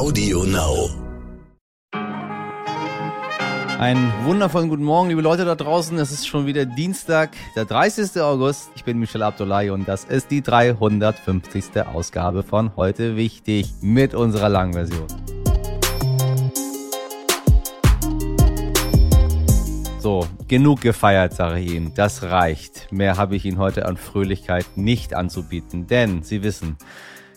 Audio Now. Einen wundervollen guten Morgen, liebe Leute da draußen. Es ist schon wieder Dienstag, der 30. August. Ich bin Michel Abdullahi und das ist die 350. Ausgabe von Heute Wichtig mit unserer langen Version. So, genug gefeiert, sage ich Ihnen. Das reicht. Mehr habe ich Ihnen heute an Fröhlichkeit nicht anzubieten, denn Sie wissen,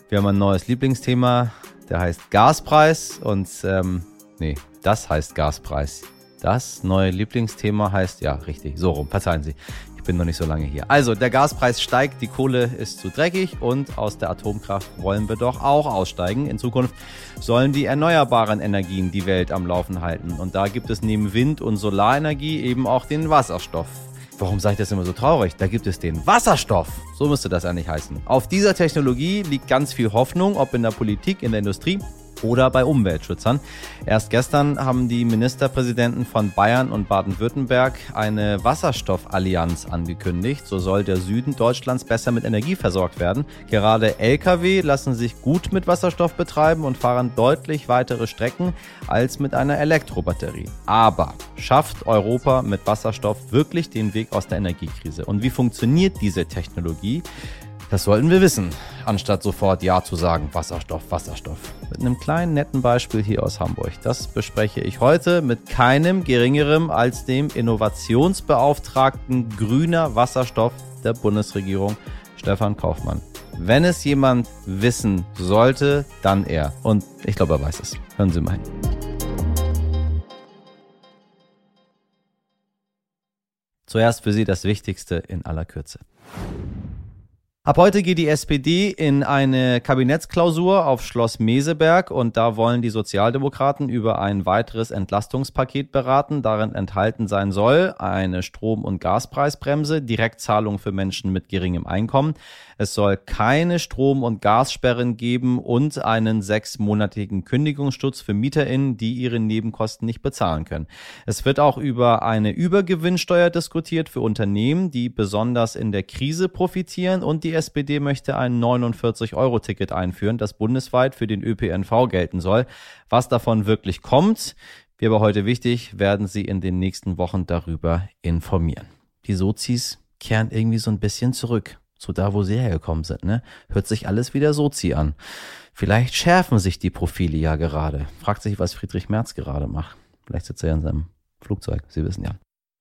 wir haben ein neues Lieblingsthema, der heißt Gaspreis und ähm, nee, das heißt Gaspreis. Das neue Lieblingsthema heißt, ja, richtig, so rum, verzeihen Sie. Ich bin noch nicht so lange hier. Also, der Gaspreis steigt, die Kohle ist zu dreckig und aus der Atomkraft wollen wir doch auch aussteigen. In Zukunft sollen die erneuerbaren Energien die Welt am Laufen halten. Und da gibt es neben Wind- und Solarenergie eben auch den Wasserstoff. Warum sage ich das immer so traurig? Da gibt es den Wasserstoff. So müsste das eigentlich heißen. Auf dieser Technologie liegt ganz viel Hoffnung, ob in der Politik, in der Industrie oder bei Umweltschützern. Erst gestern haben die Ministerpräsidenten von Bayern und Baden-Württemberg eine Wasserstoffallianz angekündigt. So soll der Süden Deutschlands besser mit Energie versorgt werden. Gerade Lkw lassen sich gut mit Wasserstoff betreiben und fahren deutlich weitere Strecken als mit einer Elektrobatterie. Aber schafft Europa mit Wasserstoff wirklich den Weg aus der Energiekrise? Und wie funktioniert diese Technologie? Das sollten wir wissen, anstatt sofort Ja zu sagen, Wasserstoff, Wasserstoff. Mit einem kleinen netten Beispiel hier aus Hamburg. Das bespreche ich heute mit keinem geringerem als dem Innovationsbeauftragten grüner Wasserstoff der Bundesregierung, Stefan Kaufmann. Wenn es jemand wissen sollte, dann er. Und ich glaube, er weiß es. Hören Sie mal hin. Zuerst für Sie das Wichtigste in aller Kürze. Ab heute geht die SPD in eine Kabinettsklausur auf Schloss Meseberg und da wollen die Sozialdemokraten über ein weiteres Entlastungspaket beraten. Darin enthalten sein soll eine Strom- und Gaspreisbremse, Direktzahlung für Menschen mit geringem Einkommen. Es soll keine Strom- und Gassperren geben und einen sechsmonatigen Kündigungsschutz für MieterInnen, die ihre Nebenkosten nicht bezahlen können. Es wird auch über eine Übergewinnsteuer diskutiert für Unternehmen, die besonders in der Krise profitieren und die SPD möchte ein 49-Euro-Ticket einführen, das bundesweit für den ÖPNV gelten soll. Was davon wirklich kommt, wäre aber heute wichtig, werden Sie in den nächsten Wochen darüber informieren. Die Sozis kehren irgendwie so ein bisschen zurück zu da, wo sie hergekommen sind. Ne? Hört sich alles wieder Sozi an. Vielleicht schärfen sich die Profile ja gerade. Fragt sich, was Friedrich Merz gerade macht. Vielleicht sitzt er ja in seinem Flugzeug. Sie wissen ja.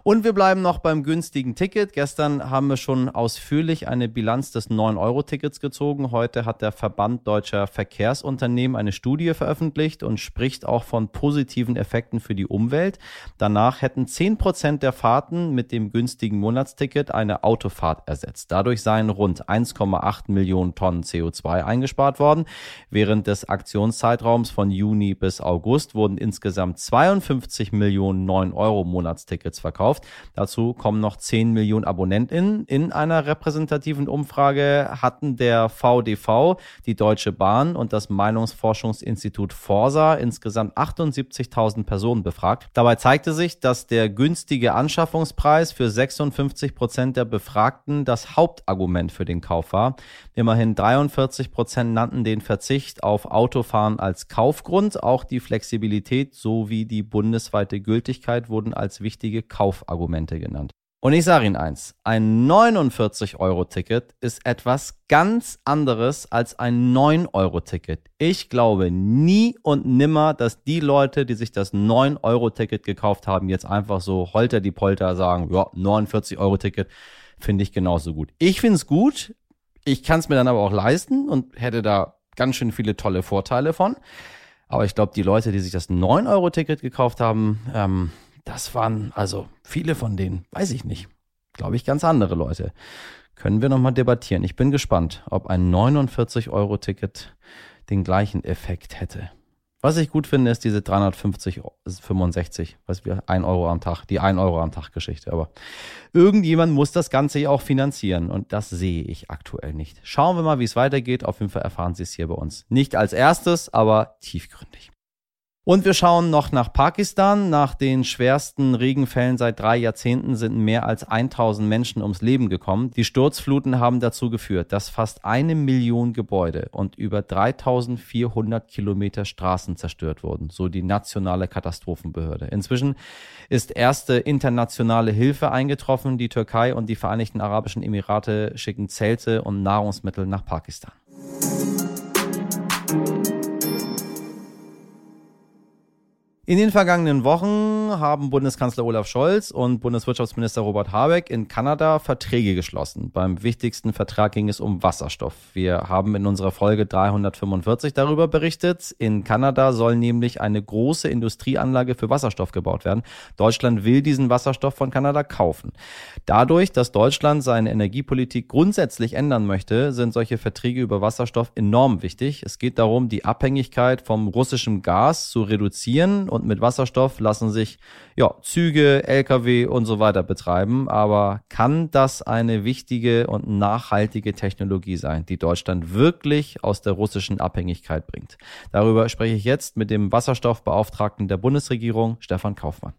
Und wir bleiben noch beim günstigen Ticket. Gestern haben wir schon ausführlich eine Bilanz des 9-Euro-Tickets gezogen. Heute hat der Verband deutscher Verkehrsunternehmen eine Studie veröffentlicht und spricht auch von positiven Effekten für die Umwelt. Danach hätten 10 Prozent der Fahrten mit dem günstigen Monatsticket eine Autofahrt ersetzt. Dadurch seien rund 1,8 Millionen Tonnen CO2 eingespart worden. Während des Aktionszeitraums von Juni bis August wurden insgesamt 52 Millionen 9-Euro-Monatstickets verkauft gekauft. Dazu kommen noch 10 Millionen AbonnentInnen. In einer repräsentativen Umfrage hatten der VDV, die Deutsche Bahn und das Meinungsforschungsinstitut Forsa insgesamt 78.000 Personen befragt. Dabei zeigte sich, dass der günstige Anschaffungspreis für 56 Prozent der Befragten das Hauptargument für den Kauf war. Immerhin 43 Prozent nannten den Verzicht auf Autofahren als Kaufgrund. Auch die Flexibilität sowie die bundesweite Gültigkeit wurden als wichtige Kauf Kaufargumente genannt. Und ich sage Ihnen eins, ein 49-Euro-Ticket ist etwas ganz anderes als ein 9-Euro-Ticket. Ich glaube nie und nimmer, dass die Leute, die sich das 9-Euro-Ticket gekauft haben, jetzt einfach so holter die Polter sagen, ja, 49-Euro-Ticket finde ich genauso gut. Ich finde es gut, ich kann es mir dann aber auch leisten und hätte da ganz schön viele tolle Vorteile von. Aber ich glaube, die Leute, die sich das 9-Euro-Ticket gekauft haben, ähm, das waren also viele von denen, weiß ich nicht. Glaube ich, ganz andere Leute. Können wir nochmal debattieren. Ich bin gespannt, ob ein 49-Euro-Ticket den gleichen Effekt hätte. Was ich gut finde, ist diese 350, 65, was wir 1 Euro am Tag, die 1 Euro am Tag Geschichte. Aber irgendjemand muss das Ganze ja auch finanzieren und das sehe ich aktuell nicht. Schauen wir mal, wie es weitergeht. Auf jeden Fall erfahren Sie es hier bei uns. Nicht als erstes, aber tiefgründig. Und wir schauen noch nach Pakistan. Nach den schwersten Regenfällen seit drei Jahrzehnten sind mehr als 1000 Menschen ums Leben gekommen. Die Sturzfluten haben dazu geführt, dass fast eine Million Gebäude und über 3400 Kilometer Straßen zerstört wurden, so die nationale Katastrophenbehörde. Inzwischen ist erste internationale Hilfe eingetroffen. Die Türkei und die Vereinigten Arabischen Emirate schicken Zelte und Nahrungsmittel nach Pakistan. In den vergangenen Wochen haben Bundeskanzler Olaf Scholz und Bundeswirtschaftsminister Robert Habeck in Kanada Verträge geschlossen. Beim wichtigsten Vertrag ging es um Wasserstoff. Wir haben in unserer Folge 345 darüber berichtet. In Kanada soll nämlich eine große Industrieanlage für Wasserstoff gebaut werden. Deutschland will diesen Wasserstoff von Kanada kaufen. Dadurch, dass Deutschland seine Energiepolitik grundsätzlich ändern möchte, sind solche Verträge über Wasserstoff enorm wichtig. Es geht darum, die Abhängigkeit vom russischen Gas zu reduzieren und mit Wasserstoff lassen sich ja, Züge, Lkw und so weiter betreiben. Aber kann das eine wichtige und nachhaltige Technologie sein, die Deutschland wirklich aus der russischen Abhängigkeit bringt? Darüber spreche ich jetzt mit dem Wasserstoffbeauftragten der Bundesregierung, Stefan Kaufmann.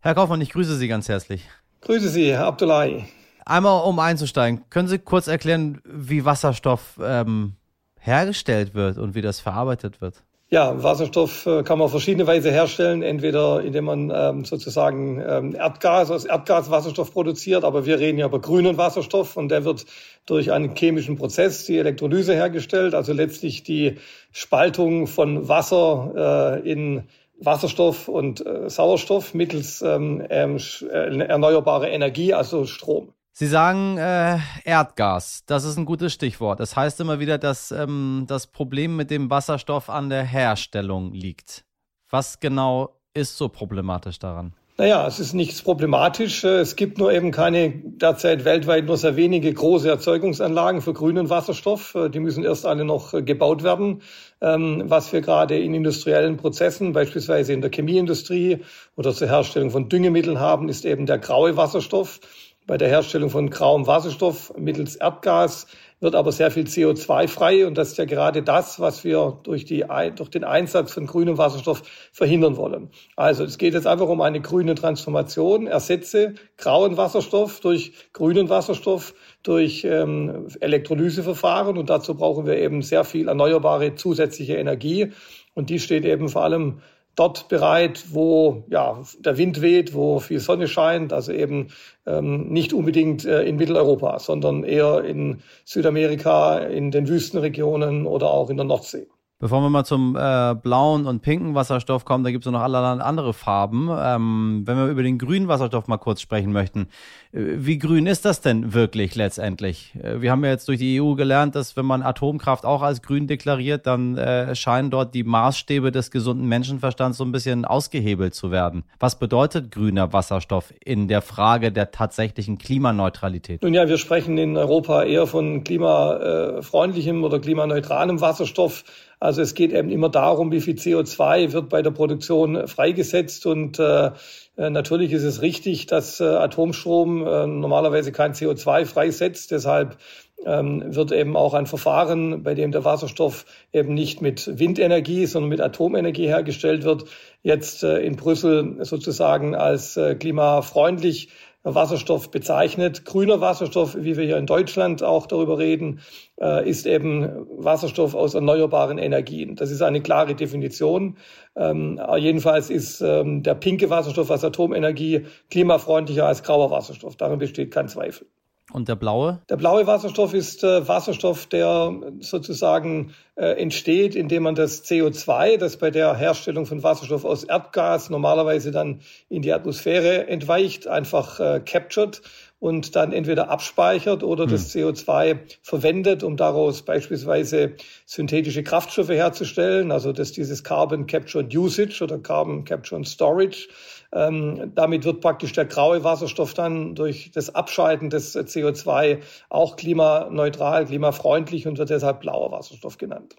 Herr Kaufmann, ich grüße Sie ganz herzlich. Grüße Sie, Herr Abdullahi. Einmal um einzusteigen, können Sie kurz erklären, wie Wasserstoff ähm, hergestellt wird und wie das verarbeitet wird? Ja, Wasserstoff äh, kann man auf verschiedene Weise herstellen, entweder indem man ähm, sozusagen ähm, Erdgas aus Erdgas Wasserstoff produziert, aber wir reden ja über grünen Wasserstoff und der wird durch einen chemischen Prozess, die Elektrolyse hergestellt, also letztlich die Spaltung von Wasser äh, in Wasserstoff und äh, Sauerstoff mittels ähm, ähm, äh, erneuerbare Energie, also Strom. Sie sagen äh, Erdgas, das ist ein gutes Stichwort. Das heißt immer wieder, dass ähm, das Problem mit dem Wasserstoff an der Herstellung liegt. Was genau ist so problematisch daran? Naja, es ist nichts problematisch. Es gibt nur eben keine, derzeit weltweit nur sehr wenige große Erzeugungsanlagen für grünen Wasserstoff. Die müssen erst alle noch gebaut werden. Ähm, was wir gerade in industriellen Prozessen, beispielsweise in der Chemieindustrie oder zur Herstellung von Düngemitteln haben, ist eben der graue Wasserstoff bei der Herstellung von grauem Wasserstoff mittels Erdgas wird aber sehr viel CO2 frei und das ist ja gerade das, was wir durch, die, durch den Einsatz von grünem Wasserstoff verhindern wollen. Also es geht jetzt einfach um eine grüne Transformation. Ersetze grauen Wasserstoff durch grünen Wasserstoff, durch ähm, Elektrolyseverfahren und dazu brauchen wir eben sehr viel erneuerbare zusätzliche Energie und die steht eben vor allem dort bereit, wo ja, der Wind weht, wo viel Sonne scheint, also eben ähm, nicht unbedingt äh, in Mitteleuropa, sondern eher in Südamerika, in den Wüstenregionen oder auch in der Nordsee. Bevor wir mal zum äh, blauen und pinken Wasserstoff kommen, da gibt es noch allerlei andere Farben. Ähm, wenn wir über den grünen Wasserstoff mal kurz sprechen möchten, äh, wie grün ist das denn wirklich letztendlich? Äh, wir haben ja jetzt durch die EU gelernt, dass wenn man Atomkraft auch als grün deklariert, dann äh, scheinen dort die Maßstäbe des gesunden Menschenverstands so ein bisschen ausgehebelt zu werden. Was bedeutet grüner Wasserstoff in der Frage der tatsächlichen Klimaneutralität? Nun ja, wir sprechen in Europa eher von klimafreundlichem oder klimaneutralem Wasserstoff. Also es geht eben immer darum, wie viel CO2 wird bei der Produktion freigesetzt und äh, äh, Natürlich ist es richtig, dass äh, Atomstrom äh, normalerweise kein CO2 freisetzt. Deshalb ähm, wird eben auch ein Verfahren, bei dem der Wasserstoff eben nicht mit Windenergie, sondern mit Atomenergie hergestellt wird, jetzt in Brüssel sozusagen als klimafreundlich Wasserstoff bezeichnet. Grüner Wasserstoff, wie wir hier in Deutschland auch darüber reden, äh, ist eben Wasserstoff aus erneuerbaren Energien. Das ist eine klare Definition. Ähm, jedenfalls ist ähm, der pinke Wasserstoff aus Atomenergie klimafreundlicher als grauer Wasserstoff. Daran besteht kein Zweifel. Und der blaue? Der blaue Wasserstoff ist äh, Wasserstoff, der sozusagen äh, entsteht, indem man das CO2, das bei der Herstellung von Wasserstoff aus Erdgas normalerweise dann in die Atmosphäre entweicht, einfach äh, captured und dann entweder abspeichert oder hm. das CO2 verwendet, um daraus beispielsweise synthetische Kraftstoffe herzustellen, also das dieses Carbon Capture and Usage oder Carbon Capture and Storage. Ähm, damit wird praktisch der graue Wasserstoff dann durch das Abscheiden des CO2 auch klimaneutral, klimafreundlich und wird deshalb blauer Wasserstoff genannt.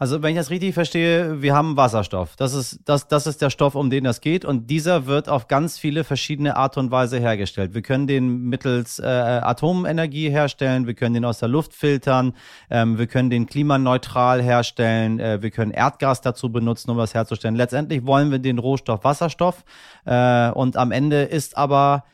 Also wenn ich das richtig verstehe, wir haben Wasserstoff. Das ist, das, das ist der Stoff, um den das geht. Und dieser wird auf ganz viele verschiedene Art und Weise hergestellt. Wir können den mittels äh, Atomenergie herstellen, wir können den aus der Luft filtern, ähm, wir können den klimaneutral herstellen, äh, wir können Erdgas dazu benutzen, um das herzustellen. Letztendlich wollen wir den Rohstoff Wasserstoff. Äh, und am Ende ist aber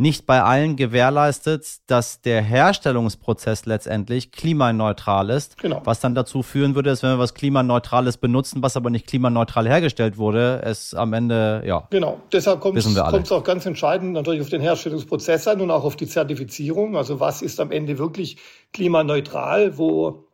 nicht bei allen gewährleistet, dass der Herstellungsprozess letztendlich klimaneutral ist, genau. was dann dazu führen würde, dass wenn wir was klimaneutrales benutzen, was aber nicht klimaneutral hergestellt wurde, es am Ende ja. Genau. Deshalb kommt es auch ganz entscheidend natürlich auf den Herstellungsprozess an und auch auf die Zertifizierung. Also was ist am Ende wirklich klimaneutral, wo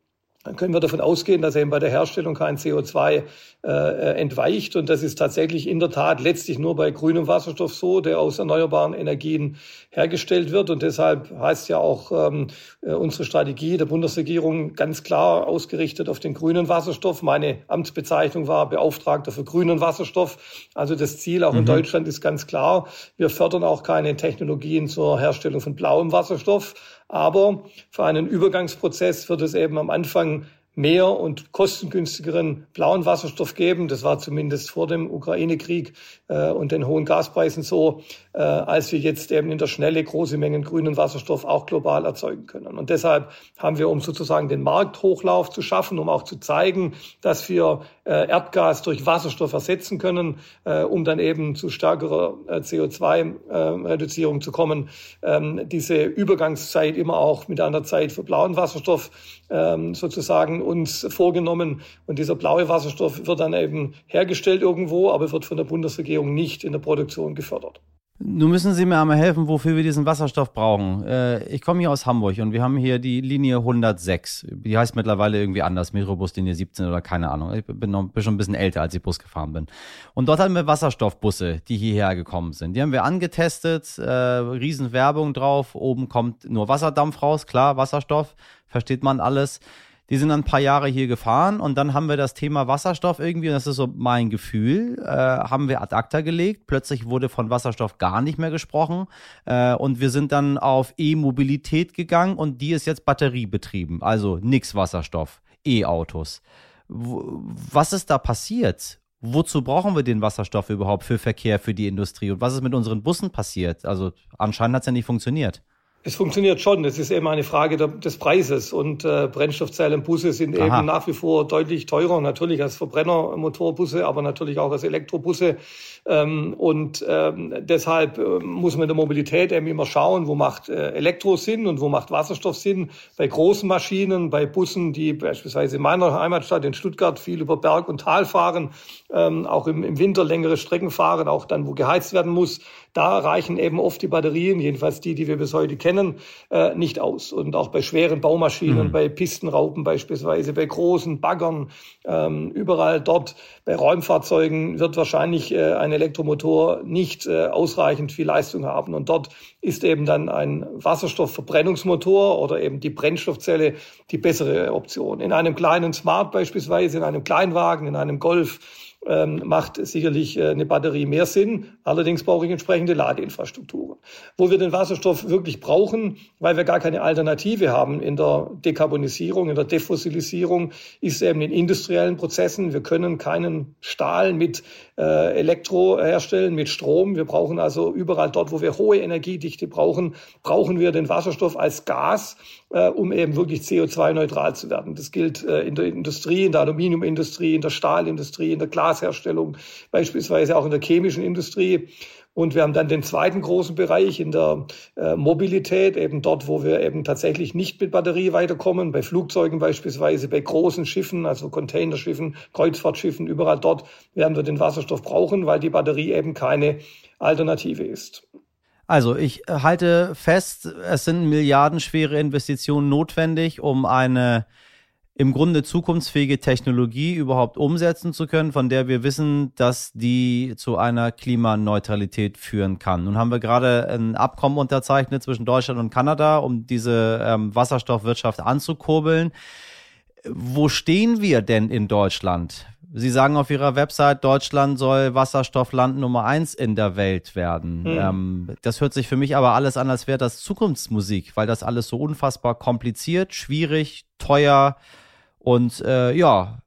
dann können wir davon ausgehen, dass eben bei der Herstellung kein CO2 äh, entweicht. Und das ist tatsächlich in der Tat letztlich nur bei grünem Wasserstoff so, der aus erneuerbaren Energien hergestellt wird. Und deshalb heißt ja auch ähm, äh, unsere Strategie der Bundesregierung ganz klar ausgerichtet auf den grünen Wasserstoff. Meine Amtsbezeichnung war Beauftragter für grünen Wasserstoff. Also das Ziel auch mhm. in Deutschland ist ganz klar. Wir fördern auch keine Technologien zur Herstellung von blauem Wasserstoff. Aber für einen Übergangsprozess wird es eben am Anfang mehr und kostengünstigeren blauen Wasserstoff geben. Das war zumindest vor dem Ukraine-Krieg äh, und den hohen Gaspreisen so, äh, als wir jetzt eben in der Schnelle große Mengen grünen Wasserstoff auch global erzeugen können. Und deshalb haben wir, um sozusagen den Markthochlauf zu schaffen, um auch zu zeigen, dass wir äh, Erdgas durch Wasserstoff ersetzen können, äh, um dann eben zu stärkerer äh, CO2-Reduzierung äh, zu kommen, ähm, diese Übergangszeit immer auch mit einer Zeit für blauen Wasserstoff ähm, sozusagen uns vorgenommen. Und dieser blaue Wasserstoff wird dann eben hergestellt irgendwo, aber wird von der Bundesregierung nicht in der Produktion gefördert. Nun müssen Sie mir einmal helfen, wofür wir diesen Wasserstoff brauchen. Äh, ich komme hier aus Hamburg und wir haben hier die Linie 106. Die heißt mittlerweile irgendwie anders, Metrobuslinie 17 oder keine Ahnung. Ich bin, noch, bin schon ein bisschen älter, als ich Bus gefahren bin. Und dort hatten wir Wasserstoffbusse, die hierher gekommen sind. Die haben wir angetestet, äh, Riesenwerbung drauf. Oben kommt nur Wasserdampf raus, klar, Wasserstoff, versteht man alles. Die sind dann ein paar Jahre hier gefahren und dann haben wir das Thema Wasserstoff irgendwie, und das ist so mein Gefühl, äh, haben wir ad acta gelegt. Plötzlich wurde von Wasserstoff gar nicht mehr gesprochen äh, und wir sind dann auf E-Mobilität gegangen und die ist jetzt batteriebetrieben, also nix Wasserstoff, E-Autos. Was ist da passiert? Wozu brauchen wir den Wasserstoff überhaupt für Verkehr, für die Industrie? Und was ist mit unseren Bussen passiert? Also anscheinend hat es ja nicht funktioniert. Es funktioniert schon. Es ist eben eine Frage der, des Preises. Und äh, Brennstoffzellenbusse sind Aha. eben nach wie vor deutlich teurer, natürlich als Verbrennermotorbusse, aber natürlich auch als Elektrobusse. Ähm, und ähm, deshalb äh, muss man in der Mobilität eben immer schauen, wo macht äh, Elektro Sinn und wo macht Wasserstoff Sinn. Bei großen Maschinen, bei Bussen, die beispielsweise in meiner Heimatstadt in Stuttgart viel über Berg und Tal fahren, ähm, auch im, im Winter längere Strecken fahren, auch dann, wo geheizt werden muss, da reichen eben oft die Batterien, jedenfalls die, die wir bis heute kennen, äh, nicht aus. Und auch bei schweren Baumaschinen, mhm. bei Pistenraupen beispielsweise, bei großen Baggern, ähm, überall dort, bei Räumfahrzeugen wird wahrscheinlich äh, ein Elektromotor nicht äh, ausreichend viel Leistung haben. Und dort ist eben dann ein Wasserstoffverbrennungsmotor oder eben die Brennstoffzelle die bessere Option. In einem kleinen Smart beispielsweise, in einem Kleinwagen, in einem Golf, ähm, macht sicherlich äh, eine Batterie mehr Sinn. Allerdings brauche ich entsprechende Ladeinfrastrukturen. Wo wir den Wasserstoff wirklich brauchen, weil wir gar keine Alternative haben in der Dekarbonisierung, in der Defossilisierung, ist eben in industriellen Prozessen. Wir können keinen Stahl mit äh, Elektro herstellen, mit Strom. Wir brauchen also überall dort, wo wir hohe Energiedichte brauchen, brauchen wir den Wasserstoff als Gas, äh, um eben wirklich CO2-neutral zu werden. Das gilt äh, in der Industrie, in der Aluminiumindustrie, in der Stahlindustrie, in der Glasherstellung, beispielsweise auch in der chemischen Industrie. Und wir haben dann den zweiten großen Bereich in der äh, Mobilität, eben dort, wo wir eben tatsächlich nicht mit Batterie weiterkommen, bei Flugzeugen beispielsweise, bei großen Schiffen, also Containerschiffen, Kreuzfahrtschiffen, überall dort werden wir den Wasserstoff brauchen, weil die Batterie eben keine Alternative ist. Also ich halte fest, es sind milliardenschwere Investitionen notwendig, um eine im Grunde zukunftsfähige Technologie überhaupt umsetzen zu können, von der wir wissen, dass die zu einer Klimaneutralität führen kann. Nun haben wir gerade ein Abkommen unterzeichnet zwischen Deutschland und Kanada, um diese ähm, Wasserstoffwirtschaft anzukurbeln. Wo stehen wir denn in Deutschland? Sie sagen auf Ihrer Website, Deutschland soll Wasserstoffland Nummer eins in der Welt werden. Mhm. Ähm, das hört sich für mich aber alles an, als wäre das Zukunftsmusik, weil das alles so unfassbar kompliziert, schwierig, teuer, und äh, ja,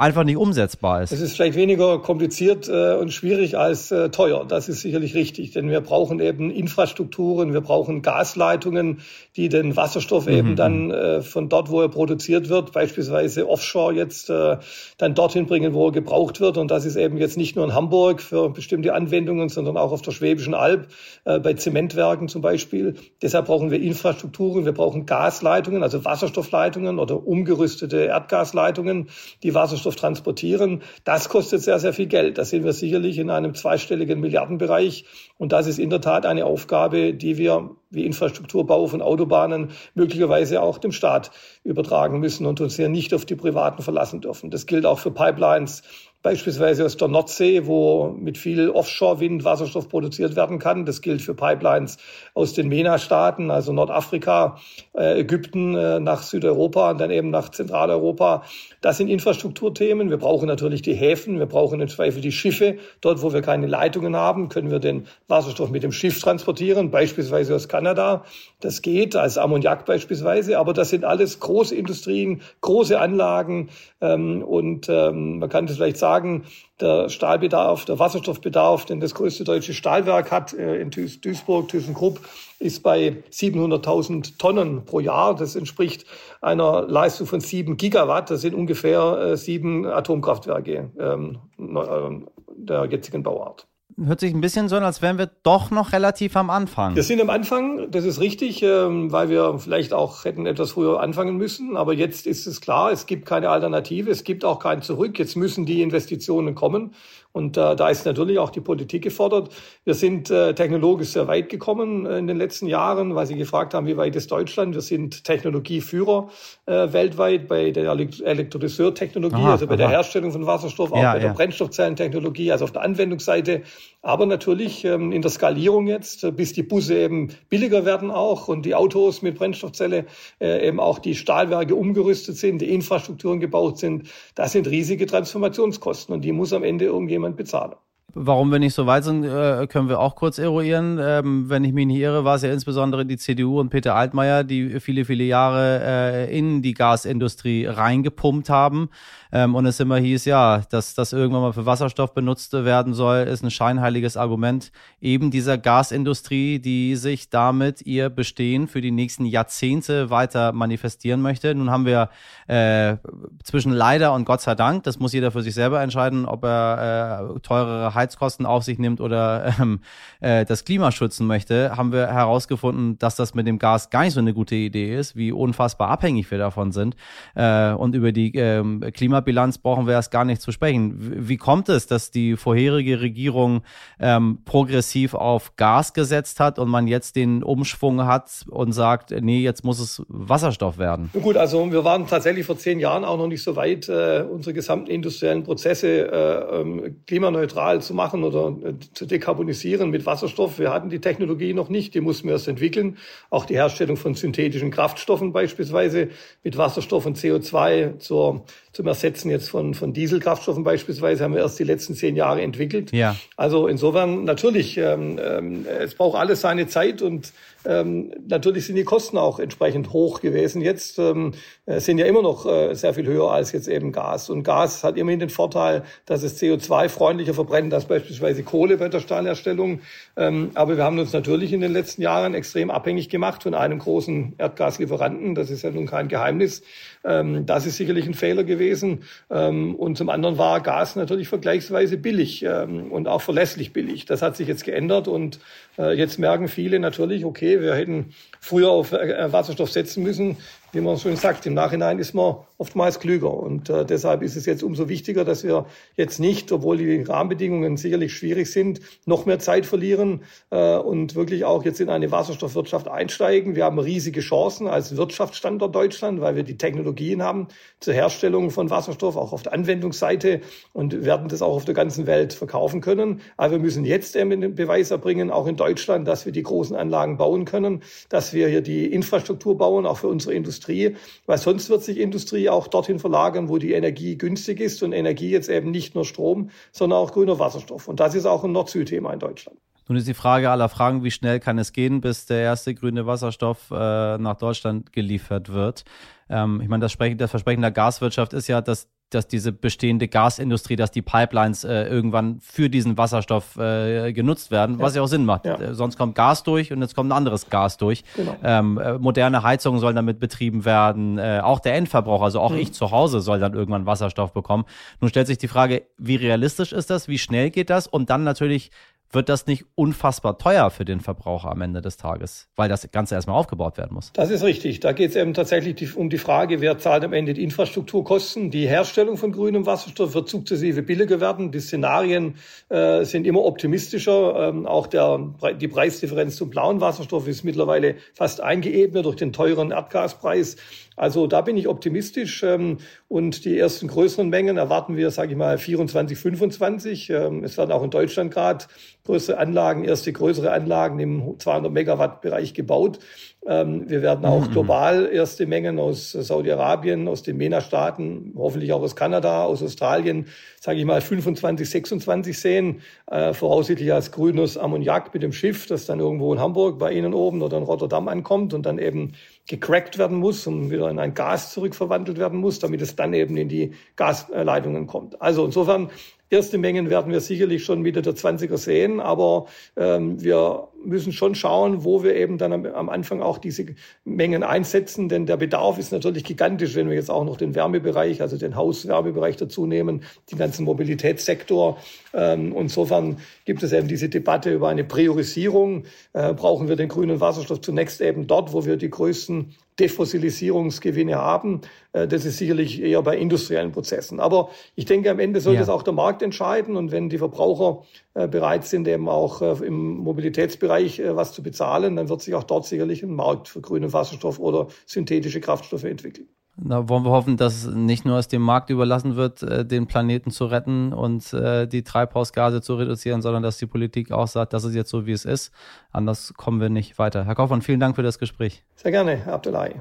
einfach nicht umsetzbar ist. Es ist vielleicht weniger kompliziert äh, und schwierig als äh, teuer. Das ist sicherlich richtig, denn wir brauchen eben Infrastrukturen, wir brauchen Gasleitungen, die den Wasserstoff mhm. eben dann äh, von dort, wo er produziert wird, beispielsweise offshore jetzt äh, dann dorthin bringen, wo er gebraucht wird. Und das ist eben jetzt nicht nur in Hamburg für bestimmte Anwendungen, sondern auch auf der Schwäbischen Alb, äh, bei Zementwerken zum Beispiel. Deshalb brauchen wir Infrastrukturen, wir brauchen Gasleitungen, also Wasserstoffleitungen oder umgerüstete Erdgasleitungen, die Wasserstoff Wasserstoff transportieren. Das kostet sehr, sehr viel Geld. Da sind wir sicherlich in einem zweistelligen Milliardenbereich. Und das ist in der Tat eine Aufgabe, die wir wie Infrastrukturbau von Autobahnen möglicherweise auch dem Staat übertragen müssen und uns hier nicht auf die Privaten verlassen dürfen. Das gilt auch für Pipelines, beispielsweise aus der Nordsee, wo mit viel Offshore-Wind Wasserstoff produziert werden kann. Das gilt für Pipelines aus den MENA-Staaten, also Nordafrika, äh, Ägypten äh, nach Südeuropa und dann eben nach Zentraleuropa. Das sind Infrastrukturthemen. Wir brauchen natürlich die Häfen, wir brauchen im Zweifel die Schiffe. Dort, wo wir keine Leitungen haben, können wir den Wasserstoff mit dem Schiff transportieren, beispielsweise aus Kanada. Das geht als Ammoniak beispielsweise, aber das sind alles große Industrien, große Anlagen ähm, und ähm, man kann das vielleicht sagen, sagen, der Stahlbedarf, der Wasserstoffbedarf, den das größte deutsche Stahlwerk hat äh, in Duisburg, ThyssenKrupp, ist bei 700.000 Tonnen pro Jahr. Das entspricht einer Leistung von sieben Gigawatt. Das sind ungefähr äh, sieben Atomkraftwerke ähm, äh, der jetzigen Bauart hört sich ein bisschen so an, als wären wir doch noch relativ am Anfang. Wir sind am Anfang, das ist richtig, ähm, weil wir vielleicht auch hätten etwas früher anfangen müssen. Aber jetzt ist es klar, es gibt keine Alternative, es gibt auch kein Zurück. Jetzt müssen die Investitionen kommen. Und äh, da ist natürlich auch die Politik gefordert. Wir sind äh, technologisch sehr weit gekommen äh, in den letzten Jahren, weil Sie gefragt haben, wie weit ist Deutschland? Wir sind Technologieführer äh, weltweit bei der Elektrolyseurtechnologie, also bei aha. der Herstellung von Wasserstoff, auch ja, bei der ja. Brennstoffzellentechnologie, also auf der Anwendungsseite. Aber natürlich ähm, in der Skalierung jetzt, äh, bis die Busse eben billiger werden auch und die Autos mit Brennstoffzelle äh, eben auch die Stahlwerke umgerüstet sind, die Infrastrukturen gebaut sind. Das sind riesige Transformationskosten und die muss am Ende irgendwie jemand bezahlen. Warum wir nicht so weit sind, äh, können wir auch kurz eruieren. Ähm, wenn ich mich nicht irre, war es ja insbesondere die CDU und Peter Altmaier, die viele, viele Jahre äh, in die Gasindustrie reingepumpt haben. Ähm, und es immer hieß, ja, dass das irgendwann mal für Wasserstoff benutzt werden soll, ist ein scheinheiliges Argument eben dieser Gasindustrie, die sich damit ihr Bestehen für die nächsten Jahrzehnte weiter manifestieren möchte. Nun haben wir äh, zwischen leider und Gott sei Dank, das muss jeder für sich selber entscheiden, ob er äh, teurere Heizkosten auf sich nimmt oder ähm, äh, das Klima schützen möchte, haben wir herausgefunden, dass das mit dem Gas gar nicht so eine gute Idee ist, wie unfassbar abhängig wir davon sind. Äh, und über die ähm, Klimabilanz brauchen wir erst gar nicht zu sprechen. Wie, kommt es, dass die vorherige Regierung ähm, progressiv auf Gas gesetzt hat und man jetzt den Umschwung hat und sagt, nee, jetzt muss es Wasserstoff werden? Gut, also wir waren tatsächlich vor zehn Jahren auch noch nicht so weit, äh, unsere gesamten industriellen Prozesse äh, ähm, klimaneutral zu machen oder äh, zu dekarbonisieren mit Wasserstoff. Wir hatten die Technologie noch nicht, die mussten wir erst entwickeln. Auch die Herstellung von synthetischen Kraftstoffen beispielsweise mit Wasserstoff und CO2 zur, zum Ersetzen jetzt von, von Dieselkraftstoffen beispielsweise haben wir erst die letzten zehn Jahre entwickelt. Ja. Also insofern natürlich, ähm, ähm, es braucht alles seine Zeit und ähm, natürlich sind die Kosten auch entsprechend hoch gewesen. Jetzt ähm, äh, sind ja immer noch äh, sehr viel höher als jetzt eben Gas. Und Gas hat immerhin den Vorteil, dass es CO2-freundlicher verbrennt als beispielsweise Kohle bei der Stahlherstellung. Ähm, aber wir haben uns natürlich in den letzten Jahren extrem abhängig gemacht von einem großen Erdgaslieferanten. Das ist ja nun kein Geheimnis. Ähm, das ist sicherlich ein Fehler gewesen. Ähm, und zum anderen war Gas natürlich vergleichsweise billig ähm, und auch verlässlich billig. Das hat sich jetzt geändert und äh, jetzt merken viele natürlich, okay, wir hätten früher auf äh, Wasserstoff setzen müssen wie man schon sagt, im Nachhinein ist man oftmals klüger. Und äh, deshalb ist es jetzt umso wichtiger, dass wir jetzt nicht, obwohl die Rahmenbedingungen sicherlich schwierig sind, noch mehr Zeit verlieren äh, und wirklich auch jetzt in eine Wasserstoffwirtschaft einsteigen. Wir haben riesige Chancen als Wirtschaftsstandort Deutschland, weil wir die Technologien haben zur Herstellung von Wasserstoff, auch auf der Anwendungsseite und werden das auch auf der ganzen Welt verkaufen können. Aber wir müssen jetzt eben den Beweis erbringen, auch in Deutschland, dass wir die großen Anlagen bauen können, dass wir hier die Infrastruktur bauen, auch für unsere Industrie Industrie, weil sonst wird sich Industrie auch dorthin verlagern, wo die Energie günstig ist und Energie jetzt eben nicht nur Strom, sondern auch grüner Wasserstoff. Und das ist auch ein Nord-Süd-Thema in Deutschland. Nun ist die Frage aller Fragen, wie schnell kann es gehen, bis der erste grüne Wasserstoff äh, nach Deutschland geliefert wird. Ähm, ich meine, das, das Versprechen der Gaswirtschaft ist ja, dass dass diese bestehende Gasindustrie, dass die Pipelines äh, irgendwann für diesen Wasserstoff äh, genutzt werden, ja. was ja auch Sinn macht. Ja. Äh, sonst kommt Gas durch und jetzt kommt ein anderes Gas durch. Genau. Ähm, äh, moderne Heizungen sollen damit betrieben werden. Äh, auch der Endverbraucher, also auch mhm. ich zu Hause, soll dann irgendwann Wasserstoff bekommen. Nun stellt sich die Frage, wie realistisch ist das? Wie schnell geht das? Und dann natürlich wird das nicht unfassbar teuer für den Verbraucher am Ende des Tages, weil das Ganze erstmal aufgebaut werden muss. Das ist richtig. Da geht es eben tatsächlich um die Frage, wer zahlt am Ende die Infrastrukturkosten. Die Herstellung von grünem Wasserstoff wird sukzessive billiger werden. Die Szenarien äh, sind immer optimistischer. Ähm, auch der, die Preisdifferenz zum blauen Wasserstoff ist mittlerweile fast eingeebnet durch den teuren Erdgaspreis. Also da bin ich optimistisch ähm, und die ersten größeren Mengen erwarten wir, sage ich mal, 24, 25. Ähm, es werden auch in Deutschland gerade größere Anlagen, erste größere Anlagen im 200 Megawatt Bereich gebaut. Ähm, wir werden auch mhm. global erste Mengen aus Saudi-Arabien, aus den MENA-Staaten, hoffentlich auch aus Kanada, aus Australien, sage ich mal 25, 26 sehen, äh, voraussichtlich als grünes Ammoniak mit dem Schiff, das dann irgendwo in Hamburg bei Ihnen oben oder in Rotterdam ankommt und dann eben gecrackt werden muss und wieder in ein Gas zurückverwandelt werden muss, damit es dann eben in die Gasleitungen kommt. Also insofern Erste Mengen werden wir sicherlich schon Mitte der 20er sehen, aber ähm, wir müssen schon schauen, wo wir eben dann am, am, Anfang auch diese Mengen einsetzen, denn der Bedarf ist natürlich gigantisch, wenn wir jetzt auch noch den Wärmebereich, also den Hauswärmebereich dazu nehmen, den ganzen Mobilitätssektor. Ähm, insofern gibt es eben diese Debatte über eine Priorisierung. Äh, brauchen wir den grünen Wasserstoff zunächst eben dort, wo wir die größten Defossilisierungsgewinne haben. Äh, das ist sicherlich eher bei industriellen Prozessen. Aber ich denke, am Ende soll ja. das auch der Markt entscheiden. Und wenn die Verbraucher äh, bereit sind, eben auch äh, im Mobilitätsbereich was zu bezahlen, dann wird sich auch dort sicherlich ein Markt für grünen Wasserstoff oder synthetische Kraftstoffe entwickeln. Da wollen wir hoffen, dass nicht nur es dem Markt überlassen wird, den Planeten zu retten und die Treibhausgase zu reduzieren, sondern dass die Politik auch sagt, das ist jetzt so, wie es ist. Anders kommen wir nicht weiter. Herr Kaufmann, vielen Dank für das Gespräch. Sehr gerne, Herr Abdullahi.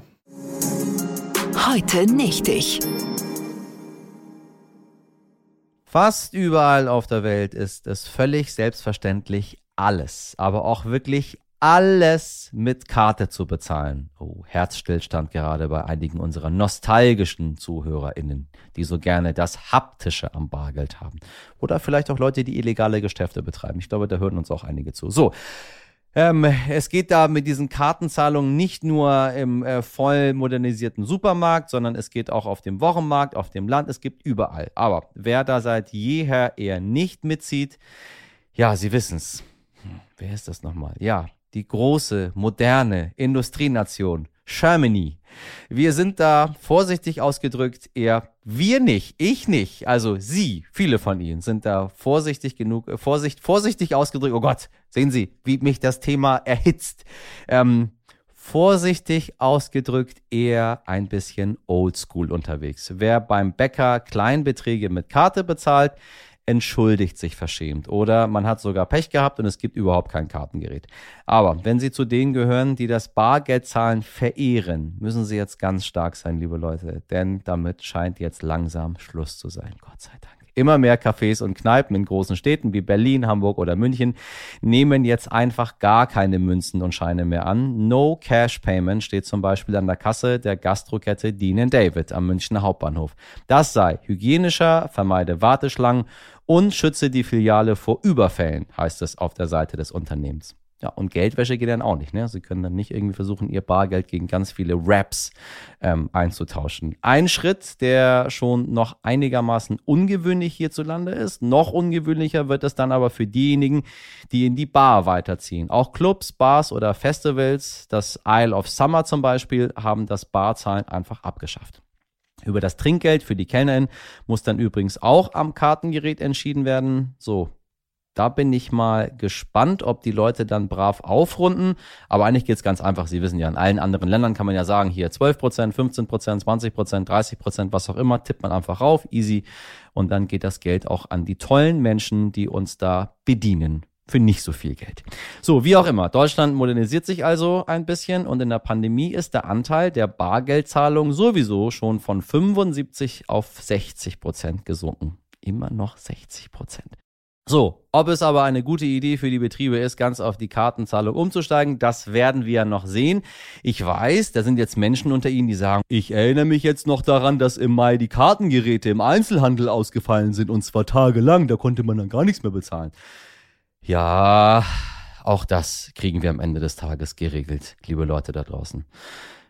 Heute nicht ich. Fast überall auf der Welt ist es völlig selbstverständlich, alles, aber auch wirklich alles mit Karte zu bezahlen. Oh, Herzstillstand gerade bei einigen unserer nostalgischen ZuhörerInnen, die so gerne das Haptische am Bargeld haben. Oder vielleicht auch Leute, die illegale Geschäfte betreiben. Ich glaube, da hören uns auch einige zu. So, ähm, es geht da mit diesen Kartenzahlungen nicht nur im äh, voll modernisierten Supermarkt, sondern es geht auch auf dem Wochenmarkt, auf dem Land, es gibt überall. Aber wer da seit jeher eher nicht mitzieht, ja, Sie wissen's. Hm, wer ist das nochmal? Ja, die große, moderne Industrienation Germany. Wir sind da vorsichtig ausgedrückt eher wir nicht, ich nicht, also Sie, viele von Ihnen sind da vorsichtig genug, äh, Vorsicht, vorsichtig ausgedrückt. Oh Gott, sehen Sie, wie mich das Thema erhitzt. Ähm, vorsichtig ausgedrückt eher ein bisschen oldschool unterwegs. Wer beim Bäcker Kleinbeträge mit Karte bezahlt, entschuldigt sich verschämt oder man hat sogar Pech gehabt und es gibt überhaupt kein Kartengerät. Aber wenn Sie zu denen gehören, die das Bargeldzahlen verehren, müssen Sie jetzt ganz stark sein, liebe Leute, denn damit scheint jetzt langsam Schluss zu sein. Gott sei Dank. Immer mehr Cafés und Kneipen in großen Städten wie Berlin, Hamburg oder München nehmen jetzt einfach gar keine Münzen und Scheine mehr an. No Cash Payment steht zum Beispiel an der Kasse der Gastrokette Dean David am Münchner Hauptbahnhof. Das sei hygienischer, vermeide Warteschlangen und schütze die Filiale vor Überfällen, heißt es auf der Seite des Unternehmens. Ja, und Geldwäsche geht dann auch nicht. Ne? Sie können dann nicht irgendwie versuchen, ihr Bargeld gegen ganz viele Raps ähm, einzutauschen. Ein Schritt, der schon noch einigermaßen ungewöhnlich hierzulande ist. Noch ungewöhnlicher wird es dann aber für diejenigen, die in die Bar weiterziehen. Auch Clubs, Bars oder Festivals, das Isle of Summer zum Beispiel, haben das Barzahlen einfach abgeschafft. Über das Trinkgeld für die Kellnerin muss dann übrigens auch am Kartengerät entschieden werden. So, da bin ich mal gespannt, ob die Leute dann brav aufrunden. Aber eigentlich geht es ganz einfach. Sie wissen ja, in allen anderen Ländern kann man ja sagen, hier 12 Prozent, 15 Prozent, 20 Prozent, 30 Prozent, was auch immer, tippt man einfach rauf, easy. Und dann geht das Geld auch an die tollen Menschen, die uns da bedienen für nicht so viel Geld. So, wie auch immer, Deutschland modernisiert sich also ein bisschen und in der Pandemie ist der Anteil der Bargeldzahlung sowieso schon von 75 auf 60 Prozent gesunken. Immer noch 60 Prozent. So, ob es aber eine gute Idee für die Betriebe ist, ganz auf die Kartenzahlung umzusteigen, das werden wir noch sehen. Ich weiß, da sind jetzt Menschen unter Ihnen, die sagen, ich erinnere mich jetzt noch daran, dass im Mai die Kartengeräte im Einzelhandel ausgefallen sind und zwar tagelang, da konnte man dann gar nichts mehr bezahlen. Ja, auch das kriegen wir am Ende des Tages geregelt, liebe Leute da draußen.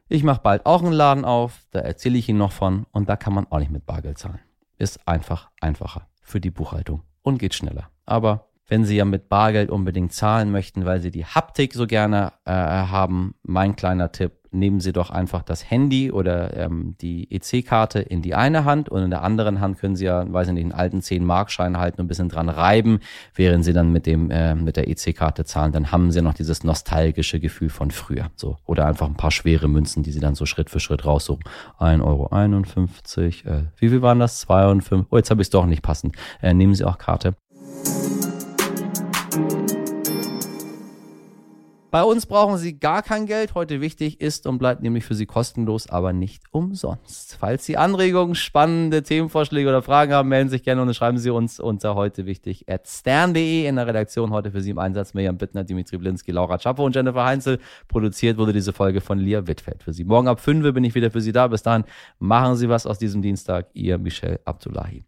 Ich mache bald auch einen Laden auf, da erzähle ich Ihnen noch von und da kann man auch nicht mit Bargeld zahlen. Ist einfach einfacher für die Buchhaltung und geht schneller. Aber wenn Sie ja mit Bargeld unbedingt zahlen möchten, weil Sie die Haptik so gerne äh, haben, mein kleiner Tipp, nehmen Sie doch einfach das Handy oder ähm, die EC-Karte in die eine Hand und in der anderen Hand können Sie ja, weiß ich nicht, einen alten 10-Mark-Schein halten und ein bisschen dran reiben, während Sie dann mit dem äh, mit der EC-Karte zahlen. Dann haben Sie noch dieses nostalgische Gefühl von früher. So oder einfach ein paar schwere Münzen, die Sie dann so Schritt für Schritt raussuchen. 1,51 Euro. Äh, wie viel waren das? 52. Oh, jetzt habe ich es doch nicht passend. Äh, nehmen Sie auch Karte. Bei uns brauchen Sie gar kein Geld. Heute wichtig ist und bleibt nämlich für Sie kostenlos, aber nicht umsonst. Falls Sie Anregungen, spannende Themenvorschläge oder Fragen haben, melden Sie sich gerne und schreiben Sie uns unter heute wichtig at stern.de in der Redaktion. Heute für Sie im Einsatz Mirjam Bittner, Dimitri Blinski, Laura Czapo und Jennifer Heinzel. Produziert wurde diese Folge von Lia Wittfeld für Sie. Morgen ab 5 bin ich wieder für Sie da. Bis dahin machen Sie was aus diesem Dienstag. Ihr Michel Abdullahi.